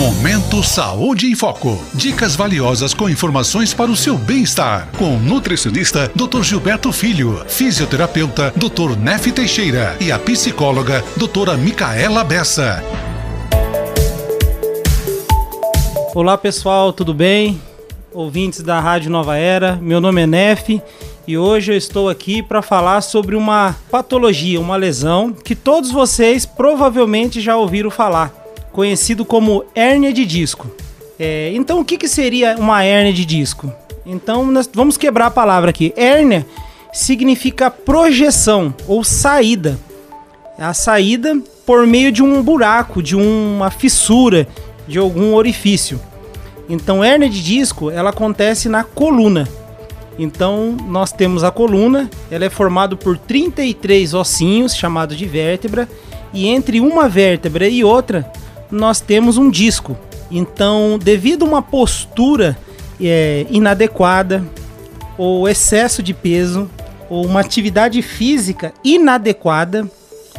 Momento Saúde em Foco. Dicas valiosas com informações para o seu bem-estar. Com o nutricionista Dr. Gilberto Filho, fisioterapeuta Dr. Nef Teixeira e a psicóloga doutora Micaela Bessa. Olá pessoal, tudo bem? Ouvintes da Rádio Nova Era, meu nome é Nef e hoje eu estou aqui para falar sobre uma patologia, uma lesão que todos vocês provavelmente já ouviram falar, conhecido como hérnia de disco. É, então, o que, que seria uma hérnia de disco? Então, nós vamos quebrar a palavra aqui. Hérnia significa projeção ou saída. É a saída por meio de um buraco, de uma fissura, de algum orifício. Então, hérnia de disco, ela acontece na coluna. Então, nós temos a coluna, ela é formada por 33 ossinhos, chamados de vértebra, e entre uma vértebra e outra, nós temos um disco. Então, devido a uma postura é, inadequada, ou excesso de peso, ou uma atividade física inadequada,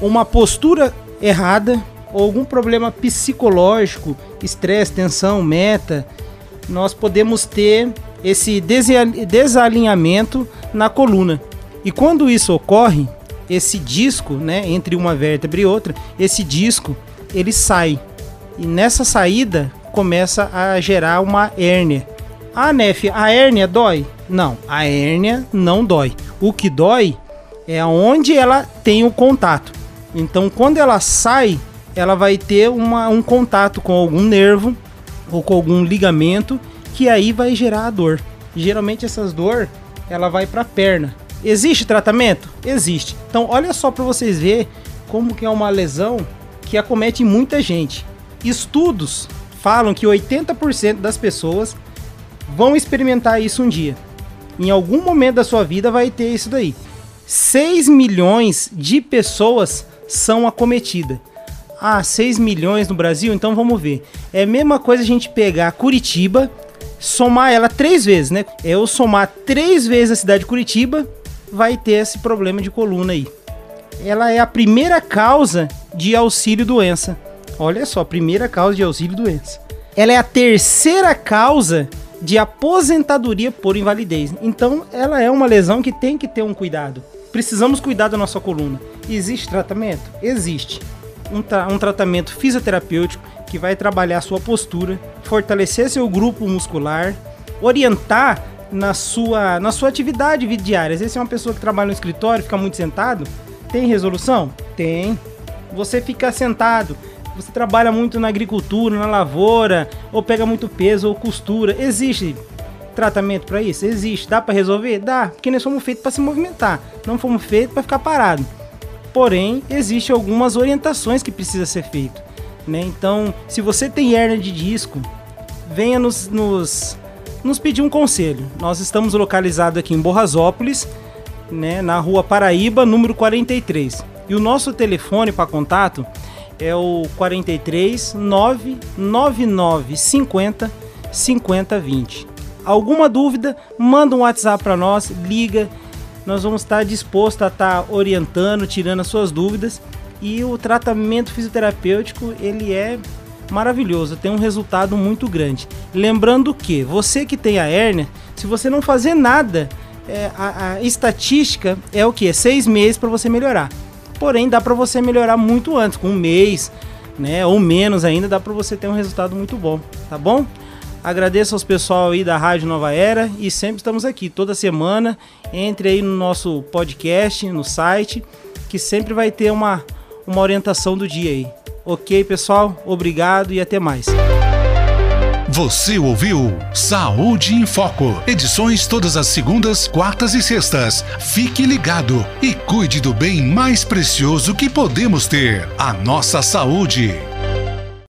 uma postura errada, ou algum problema psicológico, estresse, tensão, meta, nós podemos ter esse desalinhamento na coluna. E quando isso ocorre, esse disco, né, entre uma vértebra e outra, esse disco, ele sai. E nessa saída começa a gerar uma hérnia. Ah, Nef, a hérnia dói? Não, a hérnia não dói. O que dói é onde ela tem o contato. Então, quando ela sai, ela vai ter uma, um contato com algum nervo ou com algum ligamento que aí vai gerar a dor. Geralmente essas dor, ela vai para a perna. Existe tratamento? Existe. Então, olha só para vocês ver como que é uma lesão que acomete muita gente. Estudos falam que 80% das pessoas vão experimentar isso um dia. Em algum momento da sua vida vai ter isso daí. 6 milhões de pessoas são acometidas. Ah, 6 milhões no Brasil? Então vamos ver. É a mesma coisa a gente pegar Curitiba somar ela três vezes, né? Eu somar três vezes a cidade de Curitiba, vai ter esse problema de coluna aí. Ela é a primeira causa de auxílio doença. Olha só, primeira causa de auxílio doença. Ela é a terceira causa de aposentadoria por invalidez. Então, ela é uma lesão que tem que ter um cuidado. Precisamos cuidar da nossa coluna. Existe tratamento? Existe. Um, tra um tratamento fisioterapêutico que vai trabalhar a sua postura, fortalecer seu grupo muscular, orientar na sua, na sua atividade diária. Às vezes, você é uma pessoa que trabalha no escritório, fica muito sentado, tem resolução? Tem. Você fica sentado, você trabalha muito na agricultura, na lavoura, ou pega muito peso, ou costura. Existe tratamento para isso? Existe. Dá para resolver? Dá, porque nós somos feitos para se movimentar, não fomos feitos para ficar parado. Porém, existem algumas orientações que precisa ser feito. Né? Então, se você tem hernia de disco, venha nos, nos, nos pedir um conselho. Nós estamos localizados aqui em Borrasópolis, né, na rua Paraíba, número 43. E o nosso telefone para contato é o 43 999 50 50 20. Alguma dúvida, manda um WhatsApp para nós, liga. Nós vamos estar dispostos a estar orientando, tirando as suas dúvidas e o tratamento fisioterapêutico ele é maravilhoso, tem um resultado muito grande. Lembrando que você que tem a hérnia, se você não fazer nada, é, a, a, estatística é o que? Seis meses para você melhorar. Porém, dá para você melhorar muito antes, com um mês, né, ou menos ainda, dá para você ter um resultado muito bom, tá bom? Agradeço aos pessoal aí da Rádio Nova Era e sempre estamos aqui toda semana. Entre aí no nosso podcast, no site, que sempre vai ter uma uma orientação do dia aí. Ok, pessoal? Obrigado e até mais. Você ouviu Saúde em Foco. Edições todas as segundas, quartas e sextas. Fique ligado e cuide do bem mais precioso que podemos ter: a nossa saúde.